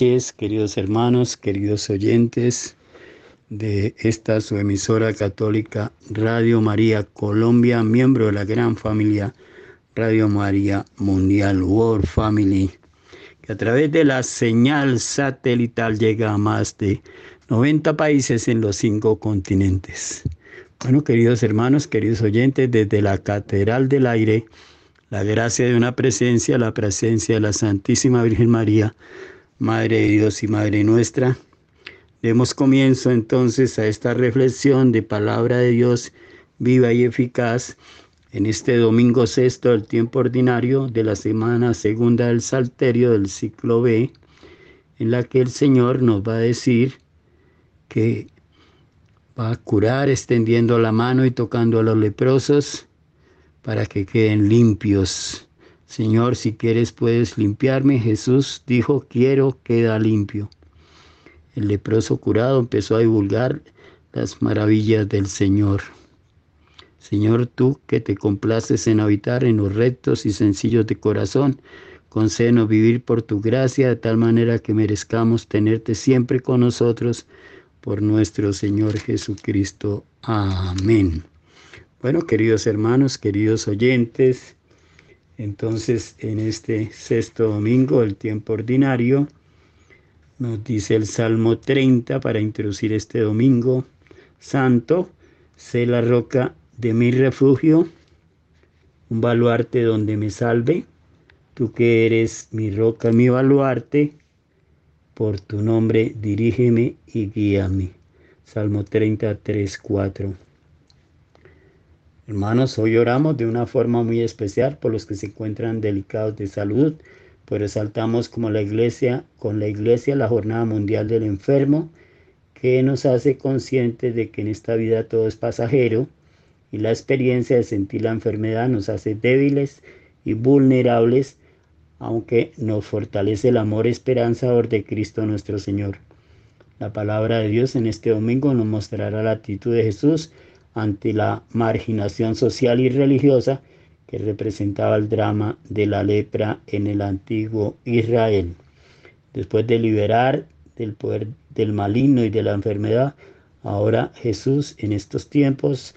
Queridos hermanos, queridos oyentes de esta su emisora católica Radio María Colombia, miembro de la gran familia Radio María Mundial World Family, que a través de la señal satelital llega a más de 90 países en los cinco continentes. Bueno, queridos hermanos, queridos oyentes, desde la Catedral del Aire, la gracia de una presencia, la presencia de la Santísima Virgen María, Madre de Dios y Madre nuestra. Demos comienzo entonces a esta reflexión de palabra de Dios viva y eficaz en este domingo sexto del tiempo ordinario de la semana segunda del Salterio del ciclo B, en la que el Señor nos va a decir que va a curar extendiendo la mano y tocando a los leprosos para que queden limpios. Señor, si quieres puedes limpiarme. Jesús dijo, quiero, queda limpio. El leproso curado empezó a divulgar las maravillas del Señor. Señor, tú que te complaces en habitar en los rectos y sencillos de corazón, concédenos vivir por tu gracia de tal manera que merezcamos tenerte siempre con nosotros por nuestro Señor Jesucristo. Amén. Bueno, queridos hermanos, queridos oyentes, entonces en este sexto domingo del tiempo ordinario, nos dice el Salmo 30 para introducir este domingo santo, sé la roca de mi refugio, un baluarte donde me salve, tú que eres mi roca, mi baluarte, por tu nombre dirígeme y guíame. Salmo 33, 4. Hermanos, hoy oramos de una forma muy especial por los que se encuentran delicados de salud, pues resaltamos como la iglesia, con la iglesia la Jornada Mundial del Enfermo, que nos hace conscientes de que en esta vida todo es pasajero y la experiencia de sentir la enfermedad nos hace débiles y vulnerables, aunque nos fortalece el amor esperanzador de Cristo nuestro Señor. La palabra de Dios en este domingo nos mostrará la actitud de Jesús ante la marginación social y religiosa que representaba el drama de la lepra en el antiguo Israel. Después de liberar del poder del maligno y de la enfermedad, ahora Jesús en estos tiempos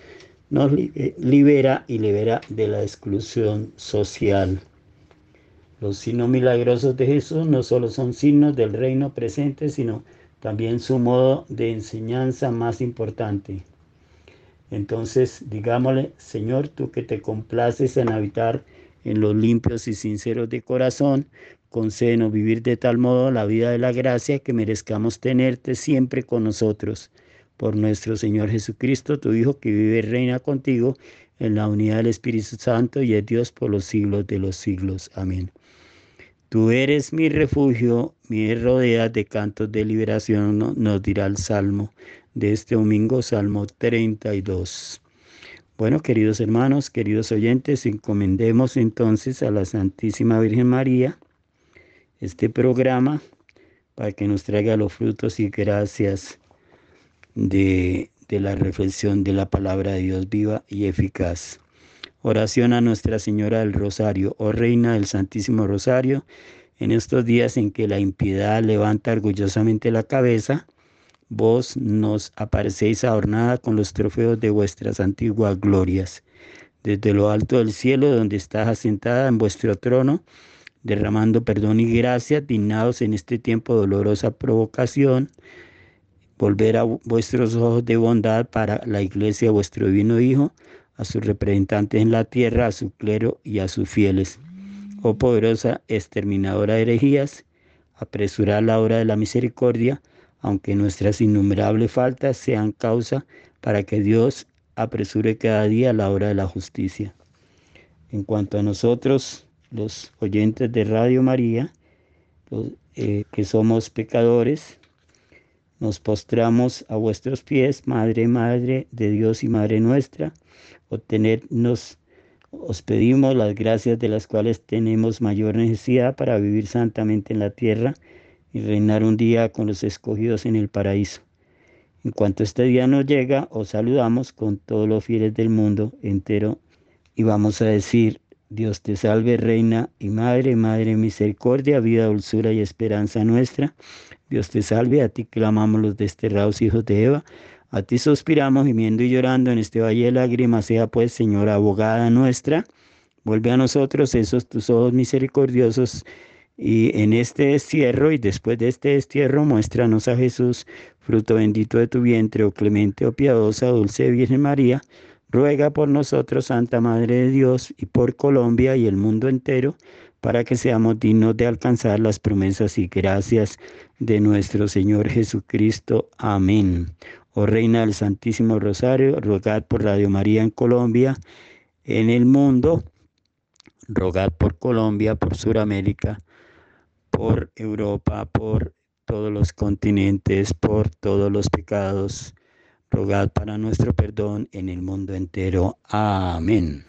nos libera y libera de la exclusión social. Los signos milagrosos de Jesús no solo son signos del reino presente, sino también su modo de enseñanza más importante. Entonces, digámosle, Señor, tú que te complaces en habitar en los limpios y sinceros de corazón, concédenos vivir de tal modo la vida de la gracia que merezcamos tenerte siempre con nosotros. Por nuestro Señor Jesucristo, tu Hijo, que vive y reina contigo en la unidad del Espíritu Santo y es Dios por los siglos de los siglos. Amén. Tú eres mi refugio, mi rodea de cantos de liberación, nos dirá el Salmo de este domingo, Salmo 32. Bueno, queridos hermanos, queridos oyentes, encomendemos entonces a la Santísima Virgen María este programa para que nos traiga los frutos y gracias de, de la reflexión de la palabra de Dios viva y eficaz. Oración a Nuestra Señora del Rosario, oh Reina del Santísimo Rosario, en estos días en que la impiedad levanta orgullosamente la cabeza, vos nos aparecéis adornada con los trofeos de vuestras antiguas glorias. Desde lo alto del cielo, donde estás asentada en vuestro trono, derramando perdón y gracia, dignados en este tiempo dolorosa provocación, volver a vuestros ojos de bondad para la iglesia, vuestro divino Hijo, a sus representantes en la tierra, a su clero y a sus fieles. Oh poderosa exterminadora de herejías, apresurad la hora de la misericordia, aunque nuestras innumerables faltas sean causa para que Dios apresure cada día la hora de la justicia. En cuanto a nosotros, los oyentes de Radio María, eh, que somos pecadores, nos postramos a vuestros pies, Madre, Madre de Dios y Madre nuestra, obtenernos, os pedimos las gracias de las cuales tenemos mayor necesidad para vivir santamente en la tierra y reinar un día con los escogidos en el paraíso. En cuanto este día nos llega, os saludamos con todos los fieles del mundo entero y vamos a decir, Dios te salve, Reina y Madre, Madre misericordia, vida, dulzura y esperanza nuestra. Dios te salve, a ti clamamos los desterrados hijos de Eva. A ti suspiramos, gimiendo y llorando en este valle de lágrimas. Sea pues, Señora abogada nuestra, vuelve a nosotros esos tus ojos misericordiosos y en este destierro y después de este destierro, muéstranos a Jesús, fruto bendito de tu vientre, oh clemente, oh piadosa, dulce Virgen María. Ruega por nosotros, Santa Madre de Dios, y por Colombia y el mundo entero, para que seamos dignos de alcanzar las promesas y gracias de nuestro Señor Jesucristo. Amén. Oh Reina del Santísimo Rosario, rogad por Radio María en Colombia, en el mundo, rogad por Colombia, por Sudamérica por Europa, por todos los continentes, por todos los pecados. Rogad para nuestro perdón en el mundo entero. Amén.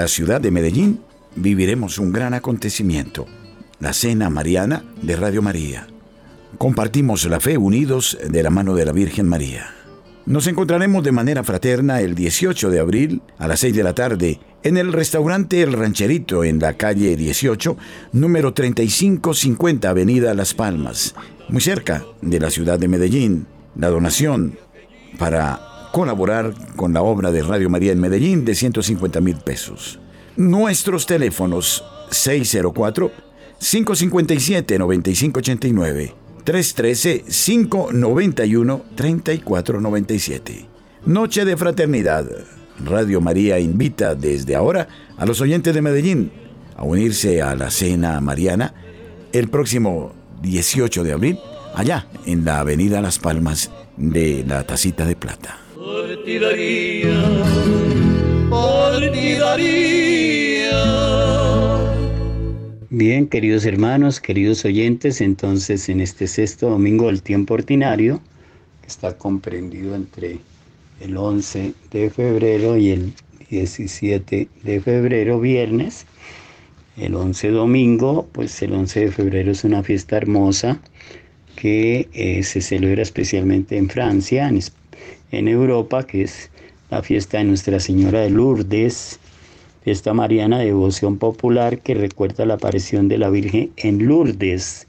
La ciudad de Medellín viviremos un gran acontecimiento, la Cena Mariana de Radio María. Compartimos la fe unidos de la mano de la Virgen María. Nos encontraremos de manera fraterna el 18 de abril a las 6 de la tarde en el restaurante El Rancherito en la calle 18, número 3550 Avenida Las Palmas, muy cerca de la ciudad de Medellín. La donación para colaborar con la obra de Radio María en Medellín de 150 mil pesos. Nuestros teléfonos 604-557-9589, 313-591-3497. Noche de Fraternidad. Radio María invita desde ahora a los oyentes de Medellín a unirse a la cena mariana el próximo 18 de abril, allá en la Avenida Las Palmas de la Tacita de Plata. Por ti daría, por ti. Bien, queridos hermanos, queridos oyentes, entonces en este sexto domingo del tiempo ordinario, que está comprendido entre el 11 de febrero y el 17 de febrero, viernes, el 11 domingo, pues el 11 de febrero es una fiesta hermosa que eh, se celebra especialmente en Francia, en, en Europa, que es la fiesta de Nuestra Señora de Lourdes, fiesta mariana de devoción popular que recuerda la aparición de la Virgen en Lourdes.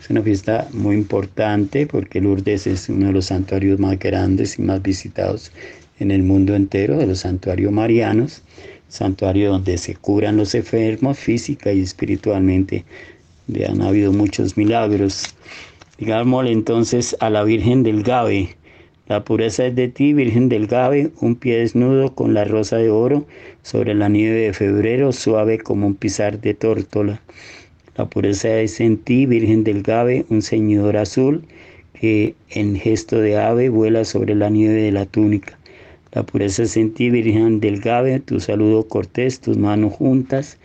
Es una fiesta muy importante porque Lourdes es uno de los santuarios más grandes y más visitados en el mundo entero, de los santuarios marianos, santuario donde se curan los enfermos física y espiritualmente. Le han habido muchos milagros. Digámosle entonces a la Virgen del Gabe, la pureza es de ti, Virgen del Gabe, un pie desnudo con la rosa de oro sobre la nieve de febrero, suave como un pisar de tórtola. La pureza es en ti, Virgen del Gabe, un ceñidor azul que en gesto de ave vuela sobre la nieve de la túnica. La pureza es en ti, Virgen del Gabe, tu saludo cortés, tus manos juntas,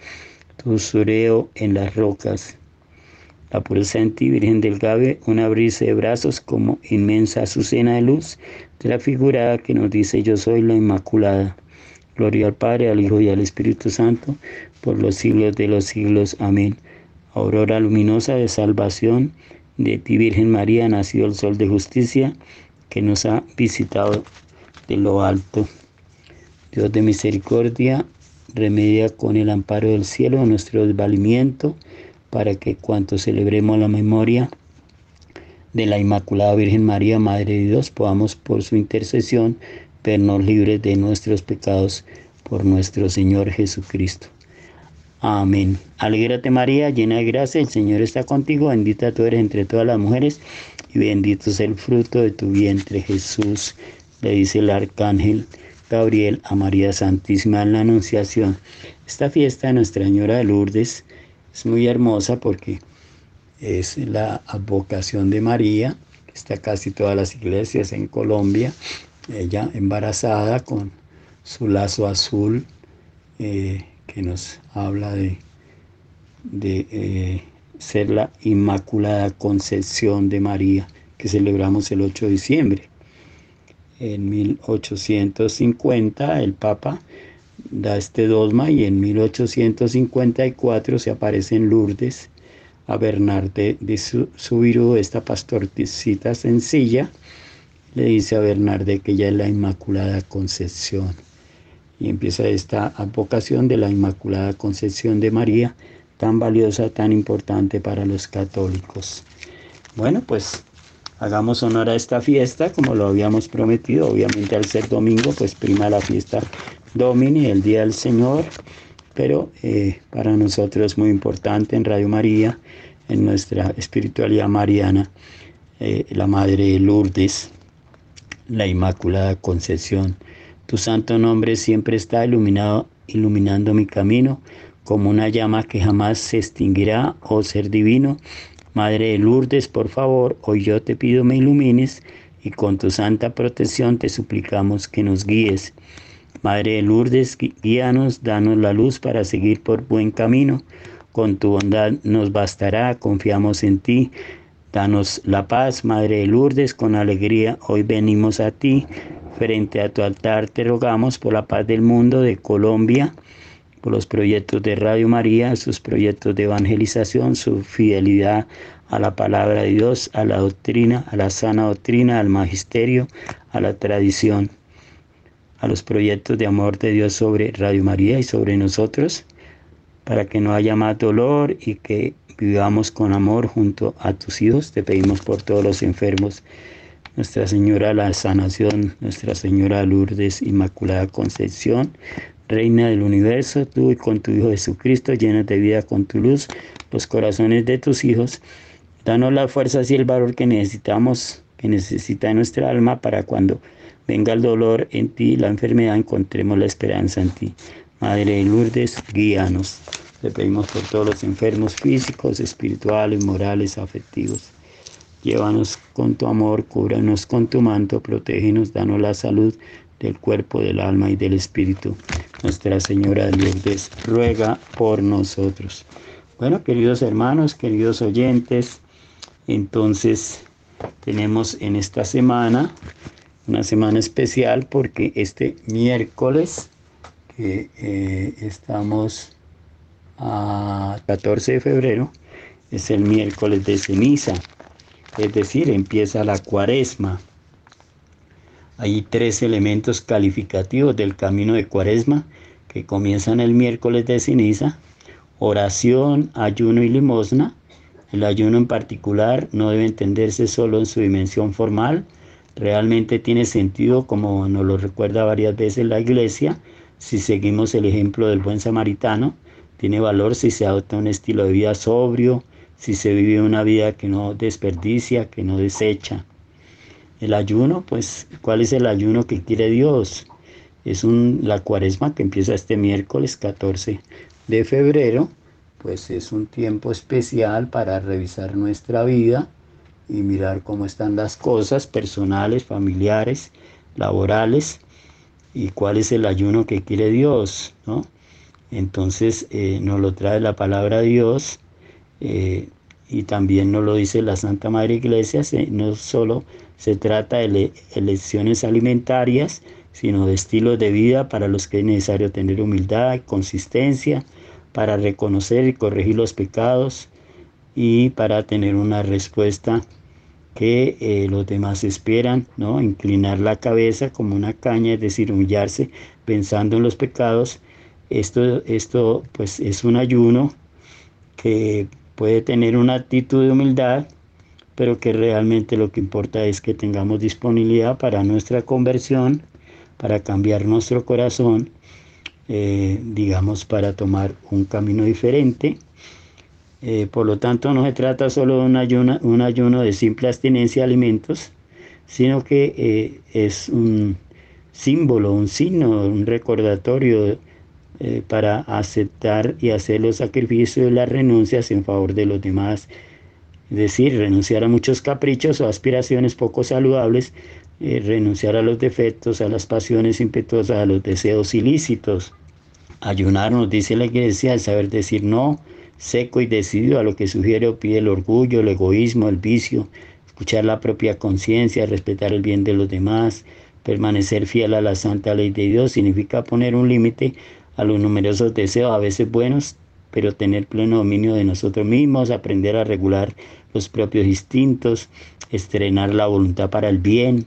tu sureo en las rocas. La en ti, Virgen del Gabe, una brisa de brazos como inmensa azucena de luz, transfigurada que nos dice yo soy la Inmaculada. Gloria al Padre, al Hijo y al Espíritu Santo, por los siglos de los siglos. Amén. Aurora luminosa de salvación, de ti, Virgen María, nació el sol de justicia, que nos ha visitado de lo alto. Dios de misericordia, remedia con el amparo del cielo nuestro desvalimiento para que cuanto celebremos la memoria de la Inmaculada Virgen María, Madre de Dios, podamos por su intercesión vernos libres de nuestros pecados por nuestro Señor Jesucristo. Amén. Alégrate María, llena de gracia, el Señor está contigo, bendita tú eres entre todas las mujeres y bendito es el fruto de tu vientre Jesús, le dice el arcángel Gabriel a María Santísima en la Anunciación. Esta fiesta de Nuestra Señora de Lourdes es muy hermosa porque es la advocación de María, que está casi todas las iglesias en Colombia, ella embarazada con su lazo azul. Eh, que nos habla de, de eh, ser la Inmaculada Concepción de María, que celebramos el 8 de diciembre. En 1850 el Papa da este dogma y en 1854 se aparece en Lourdes a Bernarde de Subiru, esta pastorcita sencilla, le dice a Bernarde que ella es la Inmaculada Concepción y empieza esta advocación de la Inmaculada Concepción de María, tan valiosa, tan importante para los católicos. Bueno, pues hagamos honor a esta fiesta como lo habíamos prometido. Obviamente al ser domingo, pues prima la fiesta Domini, el Día del Señor, pero eh, para nosotros muy importante en Radio María, en nuestra espiritualidad mariana, eh, la Madre de Lourdes, la Inmaculada Concepción tu santo nombre siempre está iluminado, iluminando mi camino, como una llama que jamás se extinguirá, oh ser divino. Madre de Lourdes, por favor, hoy yo te pido me ilumines y con tu santa protección te suplicamos que nos guíes. Madre de Lourdes, guíanos, danos la luz para seguir por buen camino. Con tu bondad nos bastará, confiamos en ti. Danos la paz, Madre de Lourdes, con alegría hoy venimos a ti. Frente a tu altar te rogamos por la paz del mundo, de Colombia, por los proyectos de Radio María, sus proyectos de evangelización, su fidelidad a la palabra de Dios, a la doctrina, a la sana doctrina, al magisterio, a la tradición, a los proyectos de amor de Dios sobre Radio María y sobre nosotros, para que no haya más dolor y que vivamos con amor junto a tus hijos. Te pedimos por todos los enfermos nuestra Señora la Sanación, Nuestra Señora Lourdes Inmaculada Concepción, Reina del Universo, tú y con tu Hijo Jesucristo, llena de vida con tu luz los corazones de tus hijos. Danos las fuerzas y el valor que necesitamos, que necesita nuestra alma para cuando venga el dolor en ti, la enfermedad, encontremos la esperanza en ti. Madre de Lourdes, guíanos. Le pedimos por todos los enfermos físicos, espirituales, morales, afectivos. Llévanos con tu amor, cúbranos con tu manto, protégenos, danos la salud del cuerpo, del alma y del espíritu. Nuestra Señora de Lourdes ruega por nosotros. Bueno, queridos hermanos, queridos oyentes, entonces tenemos en esta semana una semana especial porque este miércoles que eh, estamos a 14 de febrero es el miércoles de ceniza es decir, empieza la cuaresma. Hay tres elementos calificativos del camino de cuaresma que comienzan el miércoles de ceniza, oración, ayuno y limosna. El ayuno en particular no debe entenderse solo en su dimensión formal, realmente tiene sentido como nos lo recuerda varias veces la iglesia, si seguimos el ejemplo del buen samaritano, tiene valor si se adopta un estilo de vida sobrio, si se vive una vida que no desperdicia, que no desecha. El ayuno, pues, ¿cuál es el ayuno que quiere Dios? Es un, la cuaresma que empieza este miércoles 14 de febrero, pues es un tiempo especial para revisar nuestra vida y mirar cómo están las cosas personales, familiares, laborales y cuál es el ayuno que quiere Dios, ¿no? Entonces eh, nos lo trae la palabra de Dios eh, y también nos lo dice la Santa Madre Iglesia, no solo se trata de elecciones alimentarias, sino de estilos de vida para los que es necesario tener humildad, consistencia, para reconocer y corregir los pecados y para tener una respuesta que eh, los demás esperan, ¿no? Inclinar la cabeza como una caña, es decir, humillarse pensando en los pecados. Esto, esto pues es un ayuno que puede tener una actitud de humildad, pero que realmente lo que importa es que tengamos disponibilidad para nuestra conversión, para cambiar nuestro corazón eh, digamos, para tomar un camino diferente. Eh, por lo tanto, no se trata solo de un ayuno, un ayuno de simple abstinencia de alimentos, sino que eh, es un símbolo, un signo, un recordatorio para aceptar y hacer los sacrificios y las renuncias en favor de los demás. Es decir, renunciar a muchos caprichos o aspiraciones poco saludables eh, renunciar a los defectos, a las pasiones impetuosas, a los deseos ilícitos. Ayunar, nos dice la iglesia, el saber decir no, seco y decidido a lo que sugiere o pide el orgullo, el egoísmo, el vicio, escuchar la propia conciencia, respetar el bien de los demás, permanecer fiel a la santa ley de Dios, significa poner un límite a los numerosos deseos, a veces buenos, pero tener pleno dominio de nosotros mismos, aprender a regular los propios instintos, estrenar la voluntad para el bien,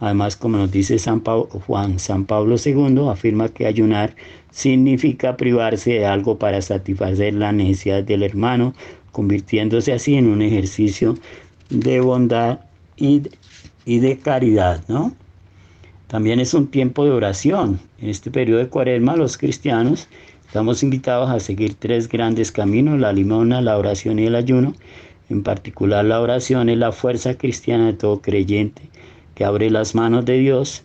Además, como nos dice San Juan San Pablo II, afirma que ayunar significa privarse de algo para satisfacer la necesidad del hermano, convirtiéndose así en un ejercicio de bondad y, y de caridad, ¿no? También es un tiempo de oración. En este periodo de cuaresma los cristianos estamos invitados a seguir tres grandes caminos, la limona, la oración y el ayuno. En particular la oración es la fuerza cristiana de todo creyente que abre las manos de Dios.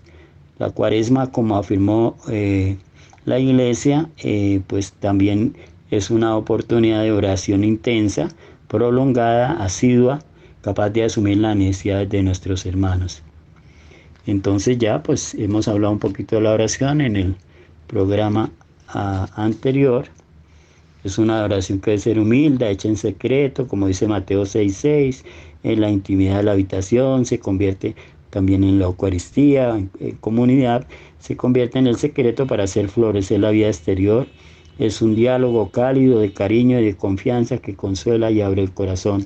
La cuaresma, como afirmó eh, la iglesia, eh, pues también es una oportunidad de oración intensa, prolongada, asidua, capaz de asumir las necesidades de nuestros hermanos. Entonces ya pues hemos hablado un poquito de la oración en el programa ah, anterior. Es una oración que debe ser humilde, hecha en secreto, como dice Mateo 6:6, en la intimidad de la habitación, se convierte también en la Eucaristía, en, comunidad, se convierte en el secreto para hacer florecer la vida exterior. Es un diálogo cálido de cariño y de confianza que consuela y abre el corazón.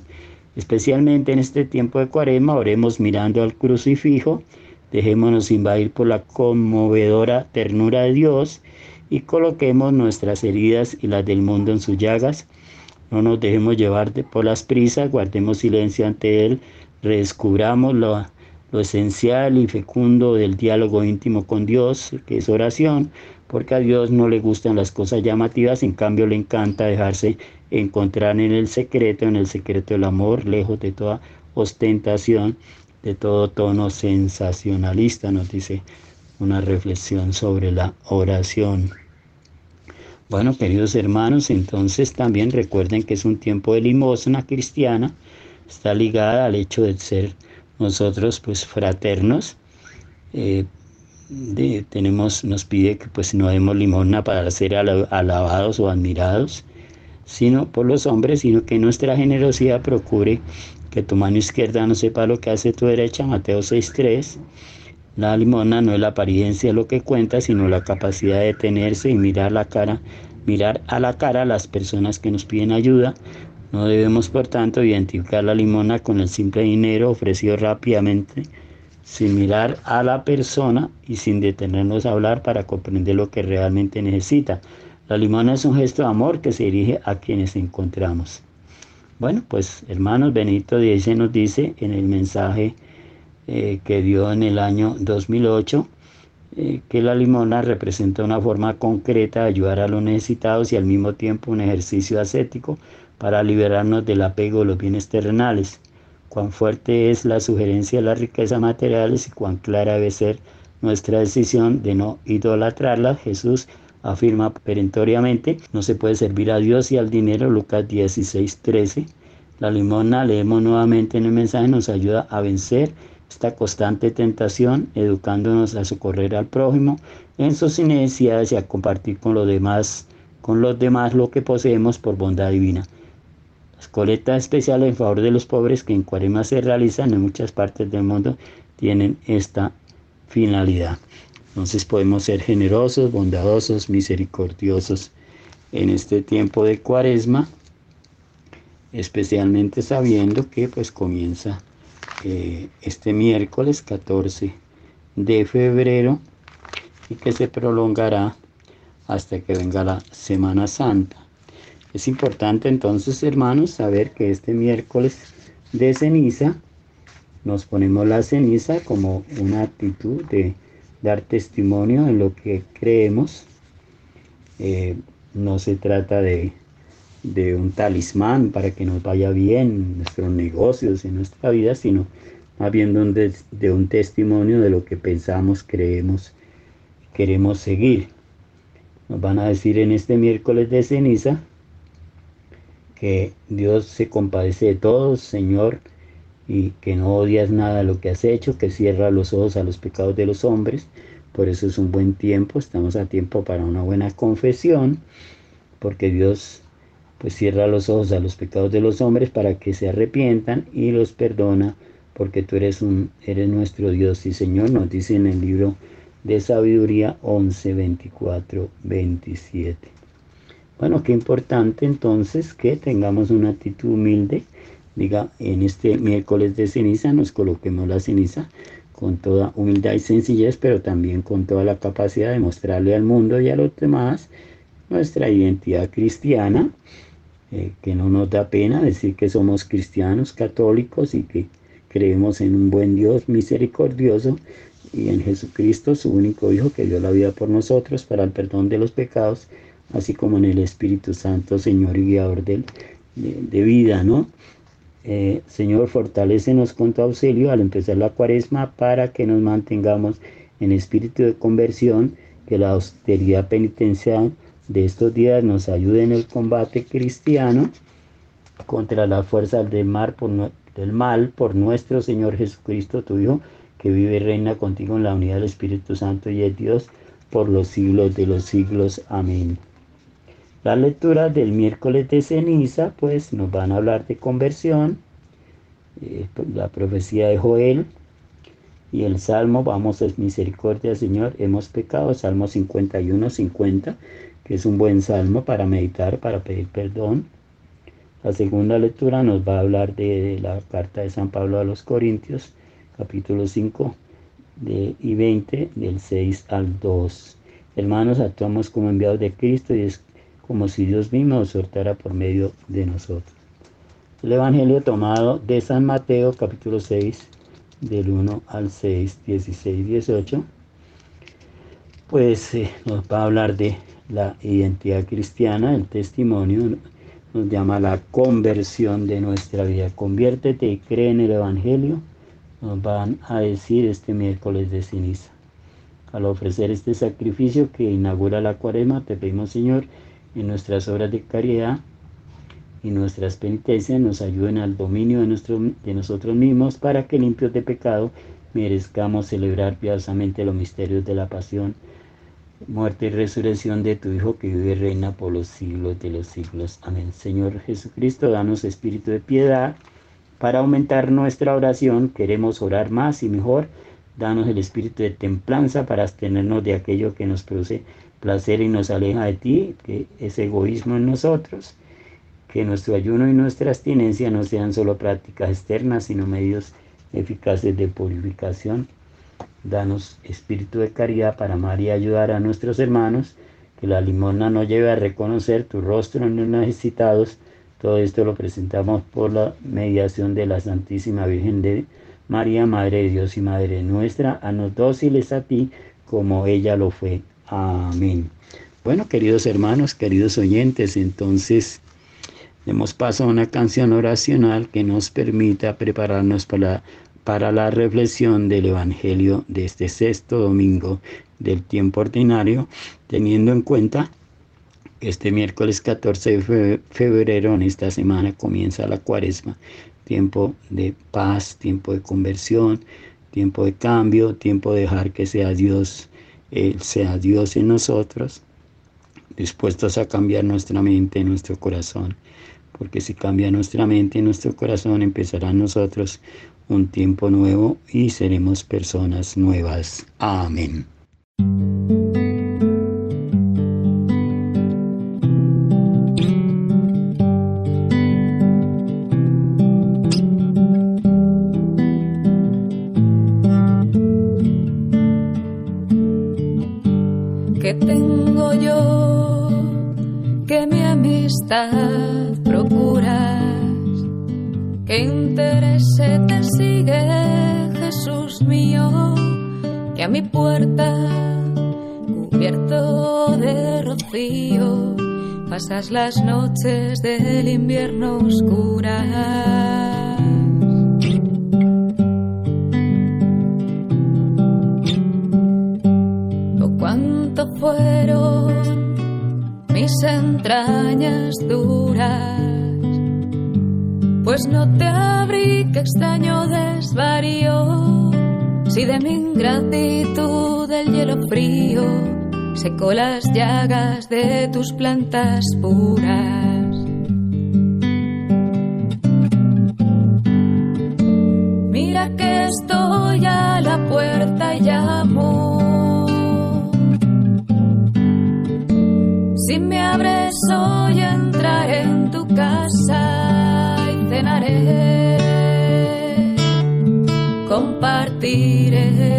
Especialmente en este tiempo de cuaresma, oremos mirando al crucifijo, dejémonos invadir por la conmovedora ternura de Dios y coloquemos nuestras heridas y las del mundo en sus llagas. No nos dejemos llevar por las prisas, guardemos silencio ante Él, redescubramos la lo esencial y fecundo del diálogo íntimo con Dios, que es oración, porque a Dios no le gustan las cosas llamativas, en cambio le encanta dejarse encontrar en el secreto, en el secreto del amor, lejos de toda ostentación, de todo tono sensacionalista, nos dice una reflexión sobre la oración. Bueno, queridos hermanos, entonces también recuerden que es un tiempo de limosna cristiana, está ligada al hecho de ser nosotros pues fraternos eh, tenemos nos pide que pues no demos limosna para ser alabados o admirados sino por los hombres sino que nuestra generosidad procure que tu mano izquierda no sepa lo que hace tu derecha Mateo 6.3 la limosna no es la apariencia lo que cuenta sino la capacidad de detenerse y mirar la cara mirar a la cara a las personas que nos piden ayuda no debemos, por tanto, identificar la limona con el simple dinero ofrecido rápidamente, sin mirar a la persona y sin detenernos a hablar para comprender lo que realmente necesita. La limona es un gesto de amor que se dirige a quienes encontramos. Bueno, pues hermanos, Benito XVI nos dice en el mensaje eh, que dio en el año 2008 eh, que la limona representa una forma concreta de ayudar a los necesitados y al mismo tiempo un ejercicio ascético para liberarnos del apego de los bienes terrenales. Cuán fuerte es la sugerencia de las riquezas materiales y cuán clara debe ser nuestra decisión de no idolatrarlas. Jesús afirma perentoriamente, no se puede servir a Dios y al dinero, Lucas 16, 13. La limona, leemos nuevamente en el mensaje, nos ayuda a vencer esta constante tentación, educándonos a socorrer al prójimo en sus necesidades y a compartir con los demás lo que poseemos por bondad divina. Las colectas especiales en favor de los pobres que en Cuarema se realizan en muchas partes del mundo tienen esta finalidad. Entonces podemos ser generosos, bondadosos, misericordiosos en este tiempo de Cuaresma, especialmente sabiendo que pues comienza eh, este miércoles 14 de febrero y que se prolongará hasta que venga la Semana Santa. Es importante entonces, hermanos, saber que este miércoles de ceniza nos ponemos la ceniza como una actitud de dar testimonio en lo que creemos Eh, no se trata de, de un talismán para que nos vaya bien en nuestros negocios, en nuestra vida, sino más bien de, de un testimonio de lo que pensamos, creemos, queremos seguir. Nos van a decir en este miércoles de ceniza que Dios se compadece de todos, Señor, y que no odias nada lo que has hecho, que cierra los ojos a los pecados de los hombres. Por eso es un buen tiempo, estamos a tiempo para una buena confesión, porque Dios pues cierra los ojos a los pecados de los hombres para que se arrepientan y los perdona, porque tú eres, un, eres nuestro Dios y Señor, nos dice en el libro de Sabiduría 11, 24, 27. Bueno, qué importante entonces que tengamos una actitud humilde, diga, en este miércoles de ceniza nos coloquemos la ceniza con toda humildad y sencillez, pero también con toda la capacidad de mostrarle al mundo y a los demás nuestra identidad cristiana eh, que no nos da pena decir que somos cristianos católicos y que creemos en un buen Dios misericordioso y en Jesucristo, su único Hijo, que dio la vida por nosotros para el perdón de los pecados, así como en el Espíritu Santo, Señor y guiador de, de, vida, ¿no? Eh, Señor, fortalécenos con tu auxilio al empezar la cuaresma para que nos mantengamos en espíritu de conversión, que la austeridad penitencial de estos días nos ayude en el combate cristiano contra las fuerzas del mal, por, del mal por nuestro Señor Jesucristo, tu Hijo, que vive y reina contigo en la unidad del Espíritu Santo y es Dios por los siglos de los siglos. Amén. La lectura del miércoles de ceniza, pues nos van a hablar de conversión, eh, la profecía de Joel y el salmo, vamos a misericordia, Señor, hemos pecado, Salmo 51, 50 que es un buen salmo para meditar, para pedir perdón. La segunda lectura nos va a hablar de la carta de San Pablo a los Corintios, capítulo 5 y 20, del 6 al 2. Hermanos, actuamos como enviados de Cristo y es como si Dios mismo nos soltara por medio de nosotros. El Evangelio tomado de San Mateo, capítulo 6, del 1 al 6, 16, 18, pues eh, nos va a hablar de la identidad cristiana, el testimonio, nos llama la conversión de nuestra vida. Conviértete y cree en el Evangelio, nos van a decir este miércoles de ceniza. Al ofrecer este sacrificio que inaugura la cuaresma, te pedimos, Señor, en nuestras obras de caridad y nuestras penitencias nos ayuden al dominio de, nuestro, de nosotros mismos para que limpios de pecado merezcamos celebrar piadosamente los misterios de la pasión muerte y resurrección de tu Hijo que vive y reina por los siglos de los siglos. Amén. Señor Jesucristo, danos espíritu de piedad para aumentar nuestra oración. Queremos orar más y mejor. Danos el espíritu de templanza para abstenernos de aquello que nos produce placer y nos aleja de ti, que es egoísmo en nosotros. Que nuestro ayuno y nuestra abstinencia no sean solo prácticas externas, sino medios eficaces de purificación Danos espíritu de caridad para amar y ayudar a nuestros hermanos, que la limona nos lleve a reconocer tu rostro en los necesitados. Todo esto lo presentamos por la mediación de la Santísima Virgen de María, Madre de Dios y Madre nuestra, a nos dóciles a ti, como ella lo fue. Amén. Bueno, queridos hermanos, queridos oyentes, entonces demos paso a una canción oracional que nos permita prepararnos para para la reflexión del Evangelio de este sexto domingo del tiempo ordinario, teniendo en cuenta que este miércoles 14 de febrero, en esta semana, comienza la cuaresma, tiempo de paz, tiempo de conversión, tiempo de cambio, tiempo de dejar que sea Dios, sea Dios en nosotros, dispuestos a cambiar nuestra mente, nuestro corazón, porque si cambia nuestra mente y nuestro corazón, empezará nosotros un tiempo nuevo y seremos personas nuevas. Amén. Las noches del invierno oscuras. Oh, cuánto fueron mis entrañas duras, pues no te abrí que extraño desvarío, si de mi ingratitud del hielo frío secó las llagas de tus plantas puras. Mira que estoy a la puerta y llamo. Si me abres hoy entraré en tu casa y cenaré, compartiré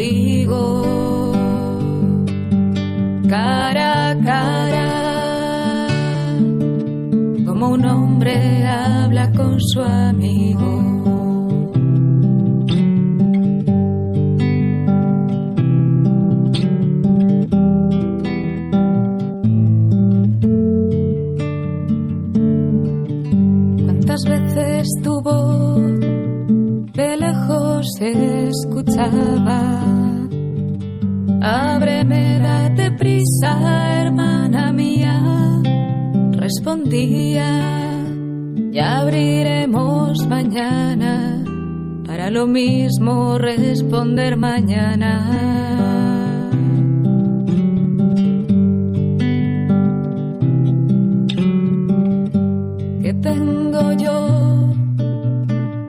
contigo, cara a cara, como un hombre habla con su amigo. ¿Cuántas veces tu voz de lejos escuchaba? Respondía. Ya abriremos mañana, para lo mismo responder mañana. ¿Qué tengo yo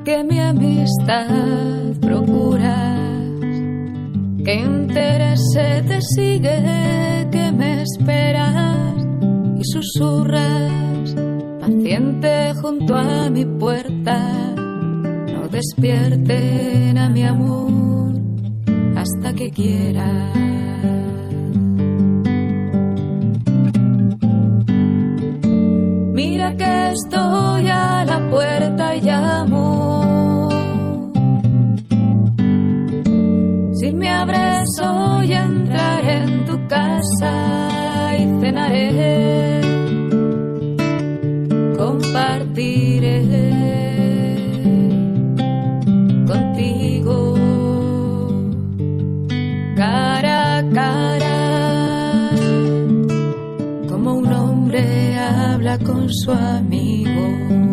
que mi amistad procuras? ¿Qué interés te sigue que me esperas? Susurras, paciente junto a mi puerta. No despierten a mi amor hasta que quiera. Mira que estoy a la puerta y llamo. Si me abres hoy entraré en tu casa y cenaré, compartiré contigo cara a cara, como un hombre habla con su amigo.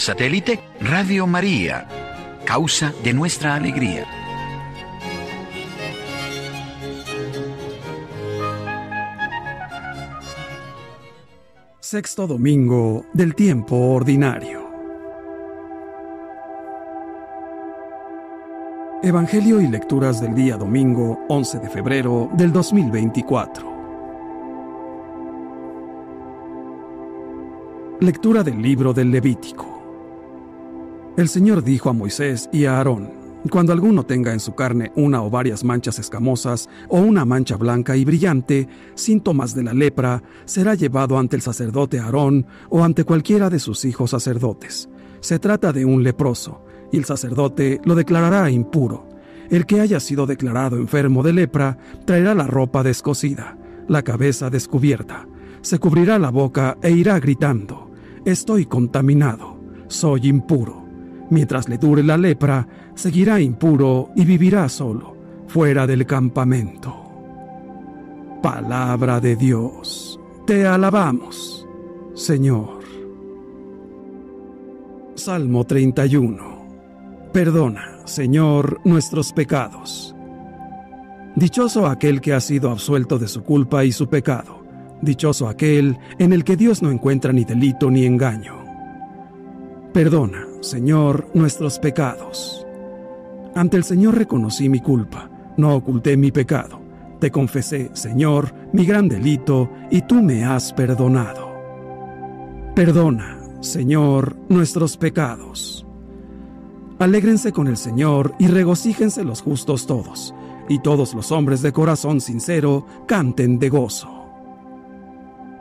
Satélite Radio María, causa de nuestra alegría. Sexto domingo del tiempo ordinario. Evangelio y lecturas del día domingo 11 de febrero del 2024. Lectura del libro del Levítico. El Señor dijo a Moisés y a Aarón, cuando alguno tenga en su carne una o varias manchas escamosas o una mancha blanca y brillante, síntomas de la lepra, será llevado ante el sacerdote Aarón o ante cualquiera de sus hijos sacerdotes. Se trata de un leproso, y el sacerdote lo declarará impuro. El que haya sido declarado enfermo de lepra traerá la ropa descosida, la cabeza descubierta, se cubrirá la boca e irá gritando, Estoy contaminado, soy impuro. Mientras le dure la lepra, seguirá impuro y vivirá solo, fuera del campamento. Palabra de Dios, te alabamos, Señor. Salmo 31. Perdona, Señor, nuestros pecados. Dichoso aquel que ha sido absuelto de su culpa y su pecado. Dichoso aquel en el que Dios no encuentra ni delito ni engaño. Perdona, Señor, nuestros pecados. Ante el Señor reconocí mi culpa, no oculté mi pecado. Te confesé, Señor, mi gran delito, y tú me has perdonado. Perdona, Señor, nuestros pecados. Alégrense con el Señor y regocíjense los justos todos, y todos los hombres de corazón sincero canten de gozo.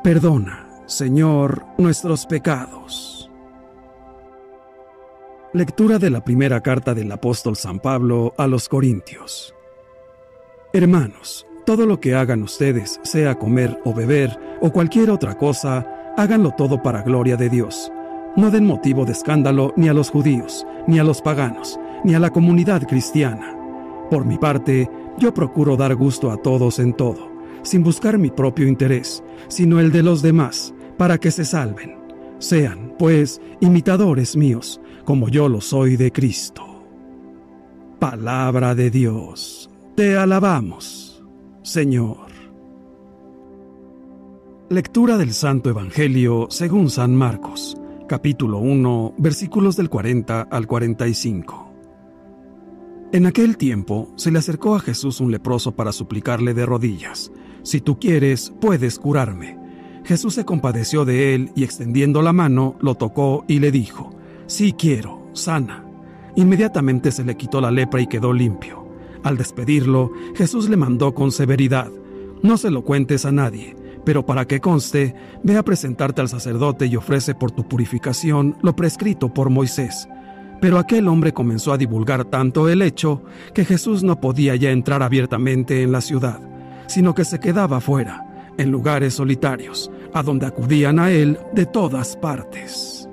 Perdona, Señor, nuestros pecados. Lectura de la primera carta del apóstol San Pablo a los Corintios. Hermanos, todo lo que hagan ustedes, sea comer o beber o cualquier otra cosa, háganlo todo para gloria de Dios. No den motivo de escándalo ni a los judíos, ni a los paganos, ni a la comunidad cristiana. Por mi parte, yo procuro dar gusto a todos en todo, sin buscar mi propio interés, sino el de los demás, para que se salven. Sean, pues, imitadores míos, como yo lo soy de Cristo. Palabra de Dios. Te alabamos. Señor. Lectura del Santo Evangelio según San Marcos, capítulo 1, versículos del 40 al 45. En aquel tiempo se le acercó a Jesús un leproso para suplicarle de rodillas, Si tú quieres, puedes curarme. Jesús se compadeció de él y extendiendo la mano, lo tocó y le dijo, Sí quiero, sana. Inmediatamente se le quitó la lepra y quedó limpio. Al despedirlo, Jesús le mandó con severidad, no se lo cuentes a nadie, pero para que conste, ve a presentarte al sacerdote y ofrece por tu purificación lo prescrito por Moisés. Pero aquel hombre comenzó a divulgar tanto el hecho que Jesús no podía ya entrar abiertamente en la ciudad, sino que se quedaba fuera, en lugares solitarios, a donde acudían a él de todas partes.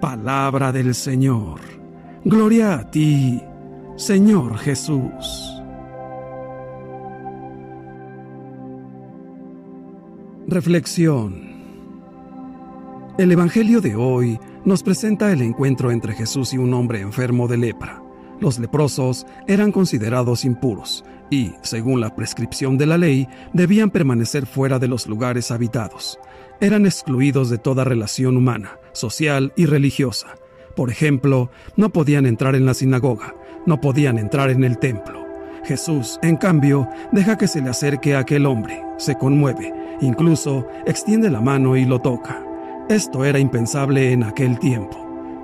Palabra del Señor. Gloria a ti, Señor Jesús. Reflexión. El Evangelio de hoy nos presenta el encuentro entre Jesús y un hombre enfermo de lepra. Los leprosos eran considerados impuros y, según la prescripción de la ley, debían permanecer fuera de los lugares habitados. Eran excluidos de toda relación humana, social y religiosa. Por ejemplo, no podían entrar en la sinagoga, no podían entrar en el templo. Jesús, en cambio, deja que se le acerque a aquel hombre, se conmueve, incluso extiende la mano y lo toca. Esto era impensable en aquel tiempo.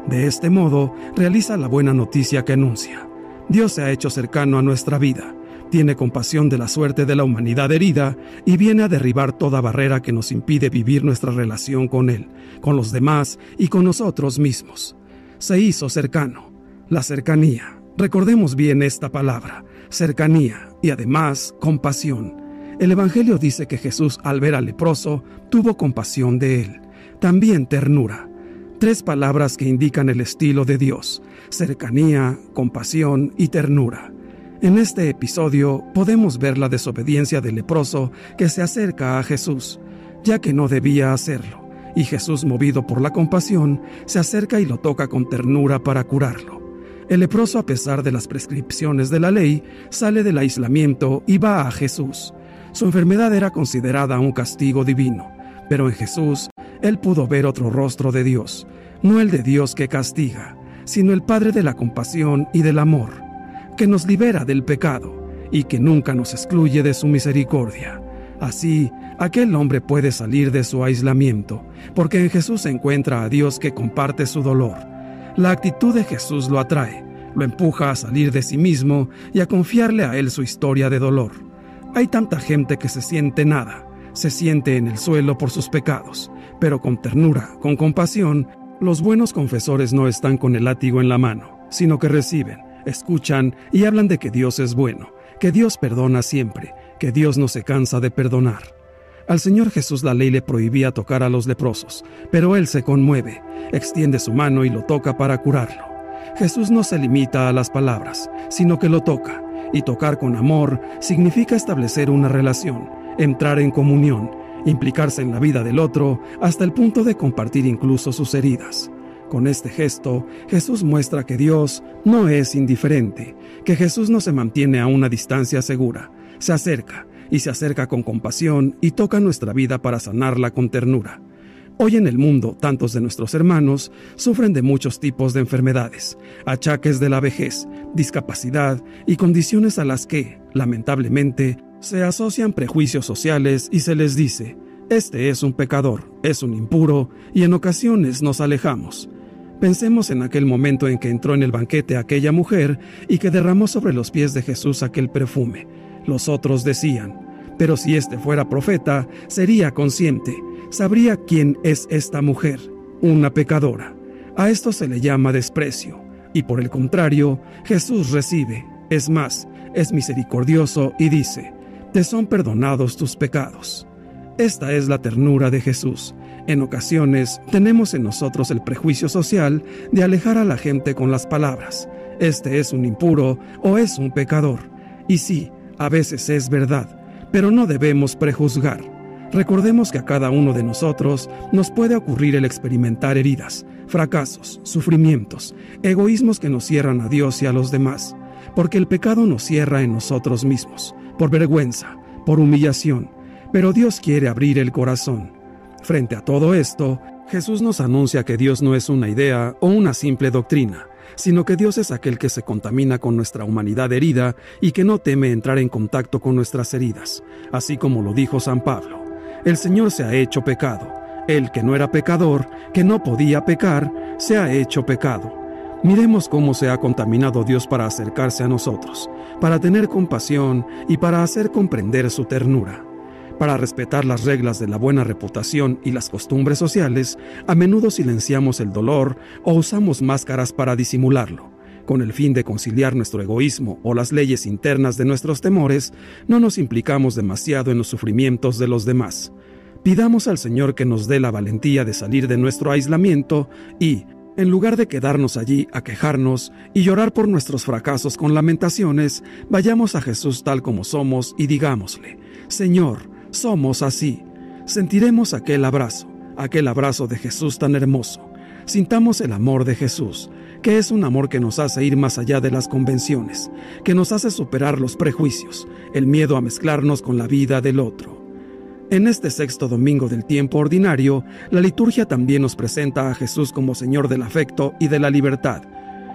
De este modo, realiza la buena noticia que anuncia. Dios se ha hecho cercano a nuestra vida, tiene compasión de la suerte de la humanidad herida y viene a derribar toda barrera que nos impide vivir nuestra relación con Él, con los demás y con nosotros mismos. Se hizo cercano. La cercanía, Recordemos bien esta palabra, cercanía y además compasión. El Evangelio dice que Jesús al ver al leproso tuvo compasión de él, también ternura. Tres palabras que indican el estilo de Dios, cercanía, compasión y ternura. En este episodio podemos ver la desobediencia del leproso que se acerca a Jesús, ya que no debía hacerlo, y Jesús, movido por la compasión, se acerca y lo toca con ternura para curarlo. El leproso, a pesar de las prescripciones de la ley, sale del aislamiento y va a Jesús. Su enfermedad era considerada un castigo divino, pero en Jesús él pudo ver otro rostro de Dios, no el de Dios que castiga, sino el Padre de la compasión y del amor, que nos libera del pecado y que nunca nos excluye de su misericordia. Así, aquel hombre puede salir de su aislamiento, porque en Jesús encuentra a Dios que comparte su dolor la actitud de Jesús lo atrae, lo empuja a salir de sí mismo y a confiarle a él su historia de dolor. Hay tanta gente que se siente nada, se siente en el suelo por sus pecados, pero con ternura, con compasión, los buenos confesores no están con el látigo en la mano, sino que reciben, escuchan y hablan de que Dios es bueno, que Dios perdona siempre, que Dios no se cansa de perdonar. Al Señor Jesús la ley le prohibía tocar a los leprosos, pero Él se conmueve, extiende su mano y lo toca para curarlo. Jesús no se limita a las palabras, sino que lo toca, y tocar con amor significa establecer una relación, entrar en comunión, implicarse en la vida del otro hasta el punto de compartir incluso sus heridas. Con este gesto, Jesús muestra que Dios no es indiferente, que Jesús no se mantiene a una distancia segura, se acerca, y se acerca con compasión y toca nuestra vida para sanarla con ternura. Hoy en el mundo, tantos de nuestros hermanos sufren de muchos tipos de enfermedades, achaques de la vejez, discapacidad y condiciones a las que, lamentablemente, Se asocian prejuicios sociales y se les dice, este es un pecador, es un impuro, y en ocasiones nos alejamos. Pensemos en aquel momento en que entró en el banquete aquella mujer y que derramó sobre los pies de Jesús aquel perfume. Los otros decían, pero si éste fuera profeta, sería consciente, sabría quién es esta mujer, una pecadora. A esto se le llama desprecio, y por el contrario, Jesús recibe, es más, es misericordioso y dice, te son perdonados tus pecados. Esta es la ternura de Jesús. En ocasiones tenemos en nosotros el prejuicio social de alejar a la gente con las palabras, este es un impuro o es un pecador. Y sí, a veces es verdad, pero no debemos prejuzgar. Recordemos que a cada uno de nosotros nos puede ocurrir el experimentar heridas, fracasos, sufrimientos, egoísmos que nos cierran a Dios y a los demás, porque el pecado nos cierra en nosotros mismos, por vergüenza, por humillación, pero Dios quiere abrir el corazón. Frente a todo esto, Jesús nos anuncia que Dios no es una idea o una simple doctrina, sino que Dios es aquel que se contamina con nuestra humanidad herida y que no teme entrar en contacto con nuestras heridas, así como lo dijo San Pablo. El Señor se ha hecho pecado. Él que no era pecador, que no podía pecar, se ha hecho pecado. Miremos cómo se ha contaminado Dios para acercarse a nosotros, para tener compasión y para hacer comprender su ternura. Para respetar las reglas de la buena reputación y las costumbres sociales, a menudo silenciamos el dolor o usamos máscaras para disimularlo. Con el fin de conciliar nuestro egoísmo o las leyes internas de nuestros temores, no nos implicamos demasiado en los sufrimientos de los demás. Pidamos al Señor que nos dé la valentía de salir de nuestro aislamiento y, en lugar de quedarnos allí a quejarnos y llorar por nuestros fracasos con lamentaciones, vayamos a Jesús tal como somos y digámosle, Señor, somos así. Sentiremos aquel abrazo, aquel abrazo de Jesús tan hermoso. Sintamos el amor de Jesús, que es un amor que nos hace ir más allá de las convenciones, que nos hace superar los prejuicios, el miedo a mezclarnos con la vida del otro. En este sexto domingo del tiempo ordinario, la liturgia también nos presenta a Jesús como Señor del afecto y de la libertad.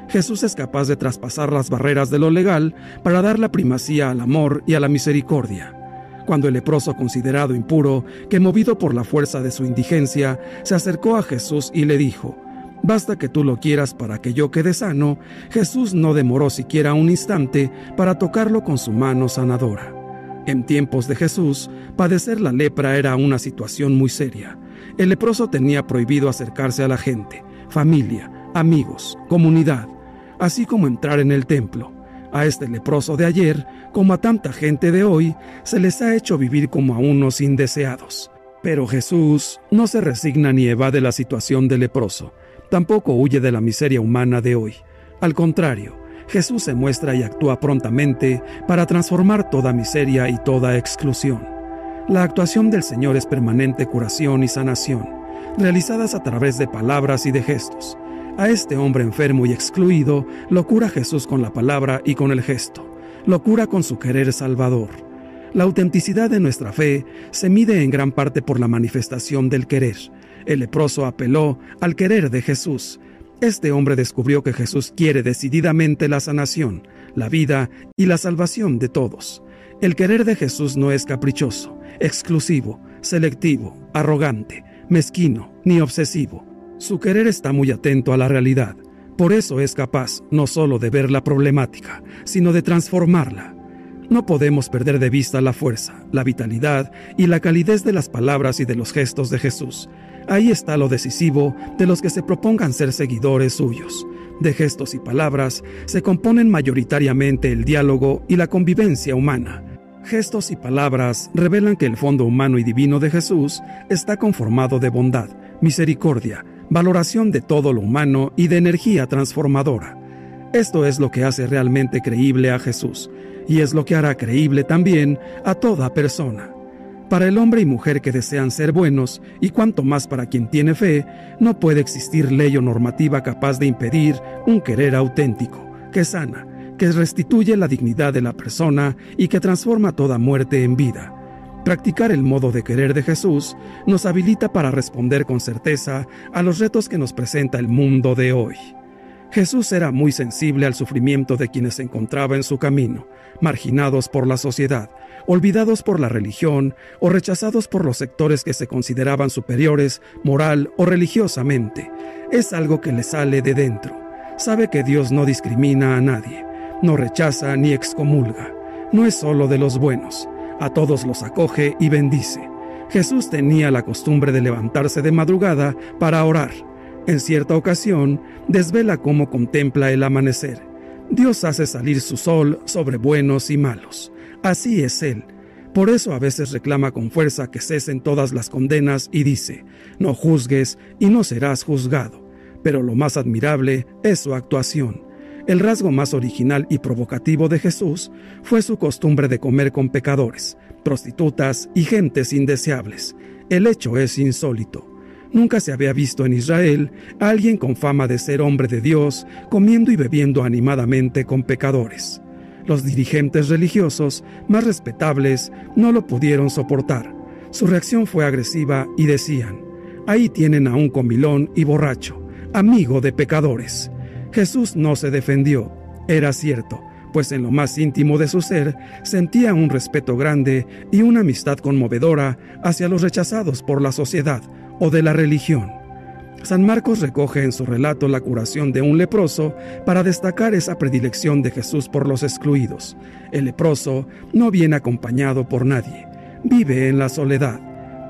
Jesús es capaz de traspasar las barreras de lo legal para dar la primacía al amor y a la misericordia cuando el leproso considerado impuro, que movido por la fuerza de su indigencia, se acercó a Jesús y le dijo, Basta que tú lo quieras para que yo quede sano, Jesús no demoró siquiera un instante para tocarlo con su mano sanadora. En tiempos de Jesús, padecer la lepra era una situación muy seria. El leproso tenía prohibido acercarse a la gente, familia, amigos, comunidad, así como entrar en el templo. A este leproso de ayer, como a tanta gente de hoy, se les ha hecho vivir como a unos indeseados. Pero Jesús no se resigna ni evade la situación del leproso, tampoco huye de la miseria humana de hoy. Al contrario, Jesús se muestra y actúa prontamente para transformar toda miseria y toda exclusión. La actuación del Señor es permanente curación y sanación, realizadas a través de palabras y de gestos a este hombre enfermo y excluido lo cura Jesús con la palabra y con el gesto. Lo cura con su querer salvador. La autenticidad de nuestra fe se mide en gran parte por la manifestación del querer. El leproso apeló al querer de Jesús. Este hombre descubrió que Jesús quiere decididamente la sanación, la vida y la salvación de todos. El querer de Jesús no es caprichoso, exclusivo, selectivo, arrogante, mezquino ni obsesivo su querer está muy atento a la realidad, por eso es capaz no solo de ver la problemática, sino de transformarla. No podemos perder de vista la fuerza, la vitalidad y la calidez de las palabras y de los gestos de Jesús. Ahí está lo decisivo de los que se propongan ser seguidores suyos. De gestos y palabras se componen mayoritariamente el diálogo y la convivencia humana. Gestos y palabras revelan que el fondo humano y divino de Jesús está conformado de bondad, misericordia, valoración de todo lo humano y de energía transformadora. Esto es lo que hace realmente creíble a Jesús, y es lo que hará creíble también a toda persona. Para el hombre y mujer que desean ser buenos, y cuanto más para quien tiene fe, no puede existir ley o normativa capaz de impedir un querer auténtico, que sana, que restituye la dignidad de la persona y que transforma toda muerte en vida. Practicar el modo de querer de Jesús nos habilita para responder con certeza a los retos que nos presenta el mundo de hoy. Jesús era muy sensible al sufrimiento de quienes se encontraba en su camino, marginados por la sociedad, olvidados por la religión o rechazados por los sectores que se consideraban superiores moral o religiosamente. Es algo que le sale de dentro. Sabe que Dios no discrimina a nadie, no rechaza ni excomulga. No es solo de los buenos, a todos los acoge y bendice. Jesús tenía la costumbre de levantarse de madrugada para orar en cierta ocasión, desvela cómo contempla el amanecer. Dios hace salir su sol sobre buenos y malos. Así es Él. Por eso a veces reclama con fuerza que cesen todas las condenas y dice, no juzgues y no serás juzgado. Pero lo más admirable es su actuación. El rasgo más original y provocativo de Jesús fue su costumbre de comer con pecadores, prostitutas y gentes indeseables. El hecho es insólito. Nunca se había visto en Israel a alguien con fama de ser hombre de Dios comiendo y bebiendo animadamente con pecadores. Los dirigentes religiosos más respetables no lo pudieron soportar. Su reacción fue agresiva y decían, ahí tienen a un comilón y borracho, amigo de pecadores. Jesús no se defendió, era cierto, pues en lo más íntimo de su ser sentía un respeto grande y una amistad conmovedora hacia los rechazados por la sociedad, o de la religión. San Marcos recoge en su relato la curación de un leproso para destacar esa predilección de Jesús por los excluidos. El leproso no viene acompañado por nadie, vive en la soledad,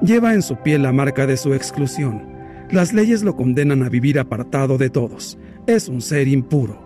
lleva en su piel la marca de su exclusión. Las leyes lo condenan a vivir apartado de todos, es un ser impuro.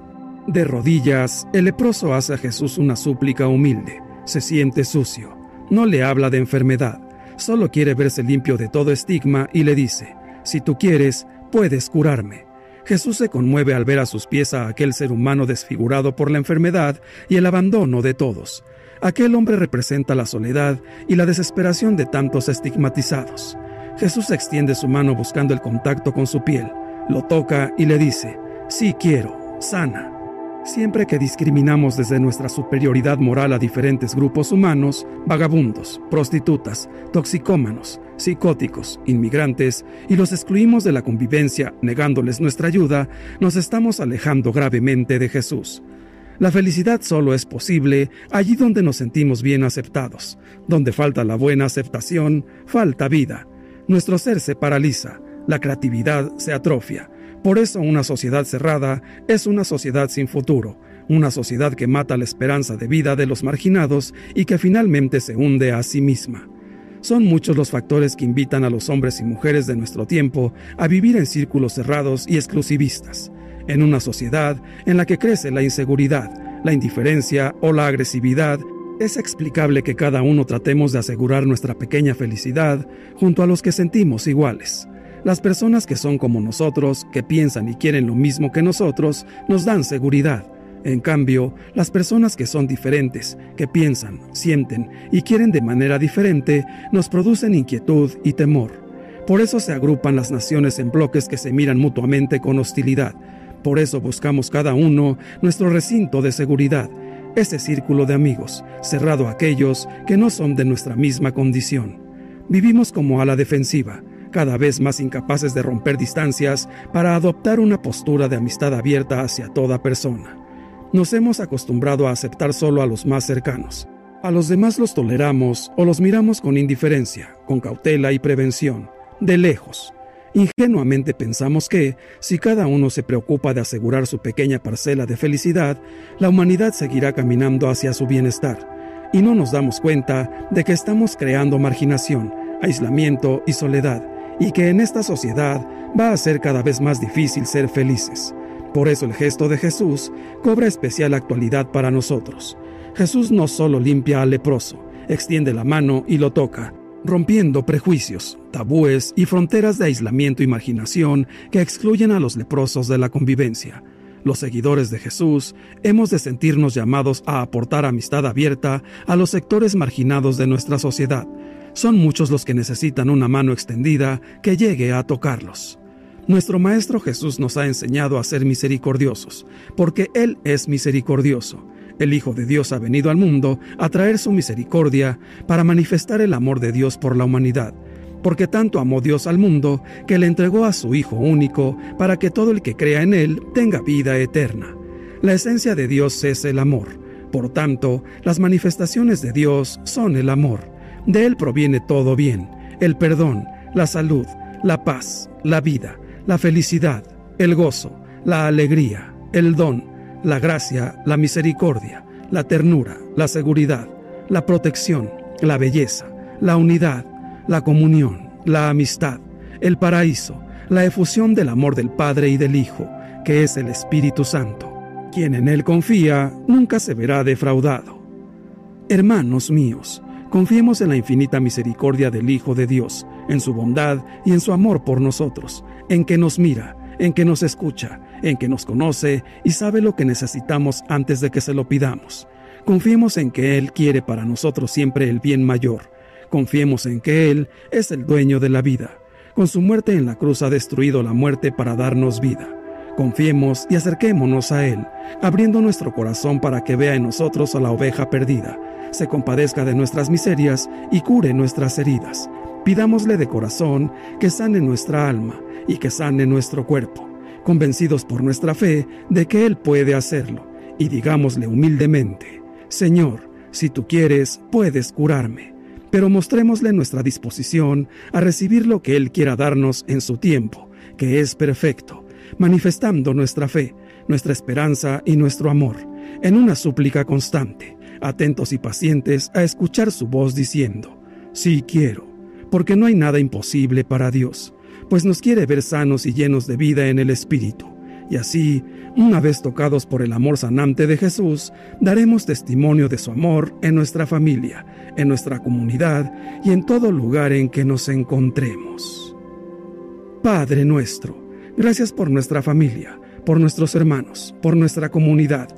De rodillas, el leproso hace a Jesús una súplica humilde, se siente sucio, no le habla de enfermedad, solo quiere verse limpio de todo estigma y le dice, si tú quieres, puedes curarme. Jesús se conmueve al ver a sus pies a aquel ser humano desfigurado por la enfermedad y el abandono de todos. Aquel hombre representa la soledad y la desesperación de tantos estigmatizados. Jesús extiende su mano buscando el contacto con su piel, lo toca y le dice, sí quiero, sana. Siempre que discriminamos desde nuestra superioridad moral a diferentes grupos humanos, vagabundos, prostitutas, toxicómanos, psicóticos, inmigrantes, y los excluimos de la convivencia negándoles nuestra ayuda, nos estamos alejando gravemente de Jesús. La felicidad solo es posible allí donde nos sentimos bien aceptados. Donde falta la buena aceptación, falta vida. Nuestro ser se paraliza, la creatividad se atrofia, por eso una sociedad cerrada es una sociedad sin futuro, una sociedad que mata la esperanza de vida de los marginados y que finalmente se hunde a sí misma. Son muchos los factores que invitan a los hombres y mujeres de nuestro tiempo a vivir en círculos cerrados y exclusivistas, en una sociedad en la que crece la inseguridad, la indiferencia o la agresividad es explicable que cada uno tratemos de asegurar nuestra pequeña felicidad junto a los que sentimos iguales. Las personas que son como nosotros, que piensan y quieren lo mismo que nosotros, nos dan seguridad. En cambio, las personas que son diferentes, que piensan, sienten y quieren de manera diferente, nos producen inquietud y temor. Por eso se agrupan las naciones en bloques que se miran mutuamente con hostilidad. Por eso buscamos cada uno nuestro recinto de seguridad, ese círculo de amigos, cerrado a aquellos que no son de nuestra misma condición. Vivimos como a la defensiva, cada vez más incapaces de romper distancias para adoptar una postura de amistad abierta hacia toda persona. Nos hemos acostumbrado a aceptar solo a los más cercanos. A los demás los toleramos o los miramos con indiferencia, con cautela y prevención, de lejos. Ingenuamente pensamos que, si cada uno se preocupa de asegurar su pequeña parcela de felicidad, la humanidad seguirá caminando hacia su bienestar, y no nos damos cuenta de que estamos creando marginación, aislamiento y soledad, y que en esta sociedad va a ser cada vez más difícil ser felices. Por eso el gesto de Jesús cobra especial actualidad para nosotros. Jesús no solo limpia al leproso, extiende la mano y lo toca, rompiendo prejuicios, tabúes y fronteras de aislamiento y marginación que excluyen a los leprosos de la convivencia. Los seguidores de Jesús hemos de sentirnos llamados a aportar amistad abierta a los sectores marginados de nuestra sociedad, son muchos los que necesitan una mano extendida que llegue a tocarlos. Nuestro Maestro Jesús nos ha enseñado a ser misericordiosos, porque Él es misericordioso. El Hijo de Dios ha venido al mundo a traer su misericordia para manifestar el amor de Dios por la humanidad. porque tanto amó Dios al mundo que le entregó a su Hijo único para que todo el que crea en Él tenga vida eterna. La esencia de Dios es el amor. Por tanto, las manifestaciones de Dios son el amor. De Él proviene todo bien, el perdón, la salud, la paz, la vida, la felicidad, el gozo, la alegría, el don, la gracia, la misericordia, la ternura, la seguridad, la protección, la belleza, la unidad, la comunión, la amistad, el paraíso, la efusión del amor del Padre y del Hijo, que es el Espíritu Santo. Quien en Él confía nunca se verá defraudado. Hermanos míos, confiemos en la infinita misericordia del Hijo de Dios, en su bondad y en su amor por nosotros, en que nos mira, en que nos escucha, en que nos conoce y sabe lo que necesitamos antes de que se lo pidamos. Confiemos en que Él quiere para nosotros siempre el bien mayor. Confiemos en que Él es el dueño de la vida. Con su muerte en la cruz ha destruido la muerte para darnos vida. Confiemos y acerquémonos a Él, abriendo nuestro corazón para que vea en nosotros a la oveja perdida, se compadezca de nuestras miserias y cure nuestras heridas. Pidámosle de corazón que sane nuestra alma y que sane nuestro cuerpo, convencidos por nuestra fe de que Él puede hacerlo, y digámosle humildemente, Señor, si tú quieres, puedes curarme, pero mostrémosle nuestra disposición a recibir lo que Él quiera darnos en su tiempo, que es perfecto, manifestando nuestra fe, nuestra esperanza y nuestro amor, en una súplica constante, atentos y pacientes a escuchar su voz diciendo, sí quiero, porque no hay nada imposible para Dios pues nos quiere ver sanos y llenos de vida en el Espíritu. Y así, una vez tocados por el amor sanante de Jesús, daremos testimonio de su amor en nuestra familia, en nuestra comunidad y en todo lugar en que nos encontremos. Padre nuestro, gracias por nuestra familia, por nuestros hermanos, por nuestra comunidad.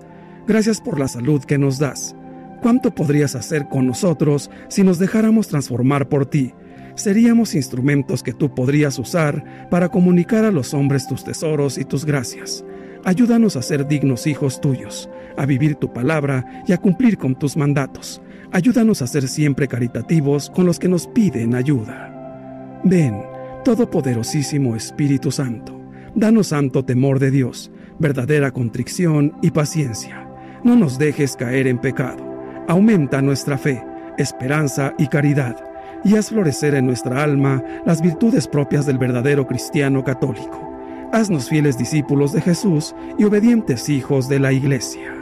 Gracias por la salud que nos das. ¿Cuánto podrías hacer con nosotros si nos dejáramos transformar por ti? seríamos instrumentos que tú podrías usar para comunicar a los hombres tus tesoros y tus gracias. Ayúdanos a ser dignos hijos tuyos, a vivir tu palabra y a cumplir con tus mandatos. Ayúdanos a ser siempre caritativos con los que nos piden ayuda. Ven, Todopoderosísimo Espíritu Santo, danos santo temor de Dios, verdadera contrición y paciencia. No nos dejes caer en pecado. Aumenta nuestra fe, esperanza y caridad y haz florecer en nuestra alma las virtudes propias del verdadero cristiano católico. Haznos fieles discípulos de Jesús y obedientes hijos de la Iglesia.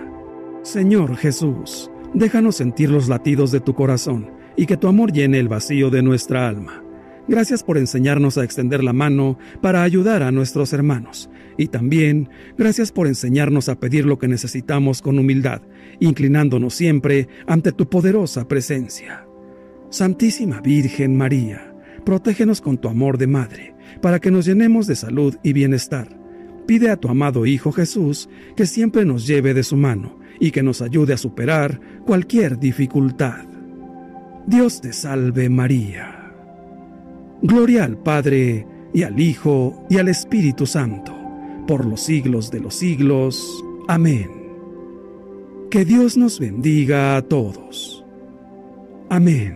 Señor Jesús, déjanos sentir los latidos de tu corazón y que tu amor llene el vacío de nuestra alma. Gracias por enseñarnos a extender la mano para ayudar a nuestros hermanos. Y también gracias por enseñarnos a pedir lo que necesitamos con humildad, inclinándonos siempre ante tu poderosa presencia. Santísima Virgen María, protégenos con tu amor de madre, para que nos llenemos de salud y bienestar. Pide a tu amado Hijo Jesús que siempre nos lleve de su mano y que nos ayude a superar cualquier dificultad. Dios te salve María. Gloria al Padre, y al Hijo, y al Espíritu Santo, por los siglos de los siglos. Amén. Que Dios nos bendiga a todos. Amén.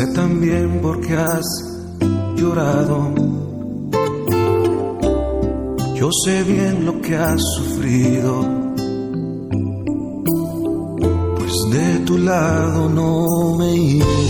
Sé también por qué has llorado. Yo sé bien lo que has sufrido. Pues de tu lado no me he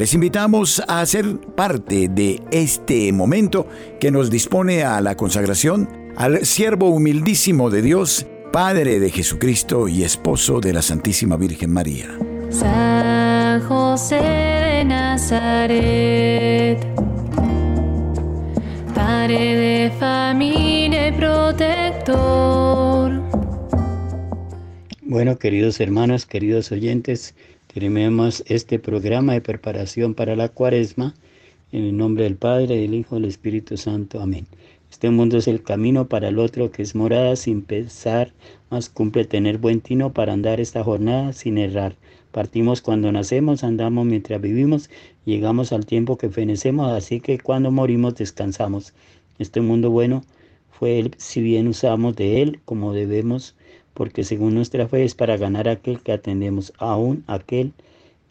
Les invitamos a ser parte de este momento que nos dispone a la consagración al siervo humildísimo de Dios, Padre de Jesucristo y esposo de la Santísima Virgen María. San José de Nazaret, Padre de familia y protector. Bueno, queridos hermanos, queridos oyentes, terminemos este programa de preparación para la cuaresma en el nombre del Padre, del Hijo del Espíritu Santo. Amén. Este mundo es el camino para el otro que es morada sin pensar, más cumple tener buen tino para andar esta jornada sin errar. Partimos cuando nacemos, andamos mientras vivimos, llegamos al tiempo que fenecemos, así que cuando morimos descansamos. Este mundo bueno fue él, si bien usamos de él como debemos, porque según nuestra fe es para ganar aquel que atendemos, aún aquel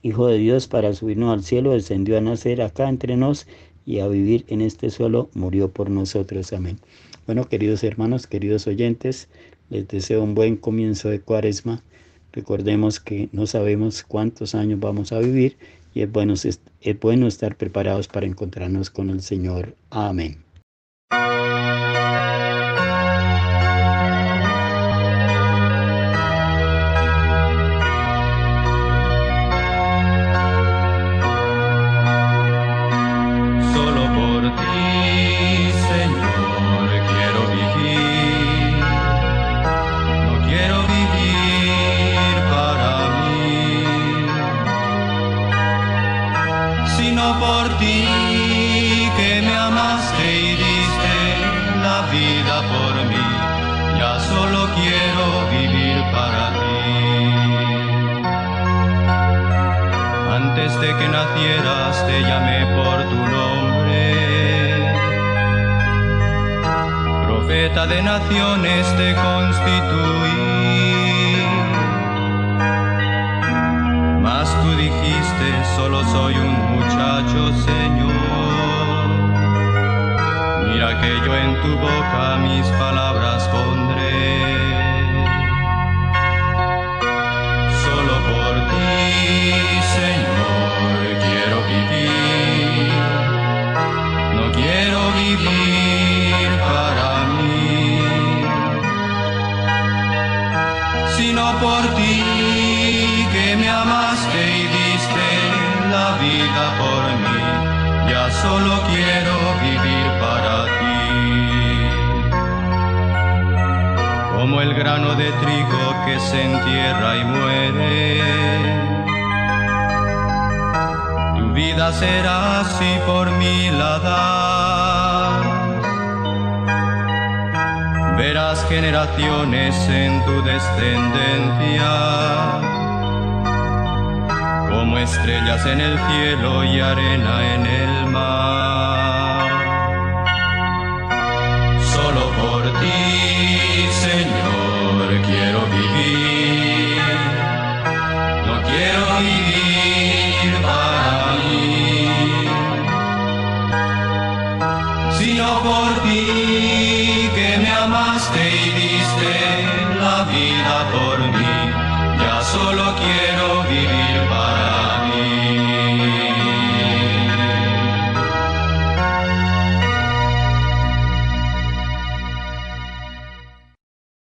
Hijo de Dios para subirnos al cielo, descendió a nacer acá entre nos y a vivir en este suelo, murió por nosotros. Amén. Bueno, queridos hermanos, queridos oyentes, les deseo un buen comienzo de cuaresma. Recordemos que no sabemos cuántos años vamos a vivir y es bueno, es bueno estar preparados para encontrarnos con el Señor. Amén. De naciones te constituí. Mas tú dijiste, solo soy un muchacho, Señor. Mira que yo en tu boca mis palabras pondré. Solo por ti, Señor, de trigo que se entierra y muere. Tu vida será así por mí la das. Verás generaciones en tu descendencia, como estrellas en el cielo y arena en el mar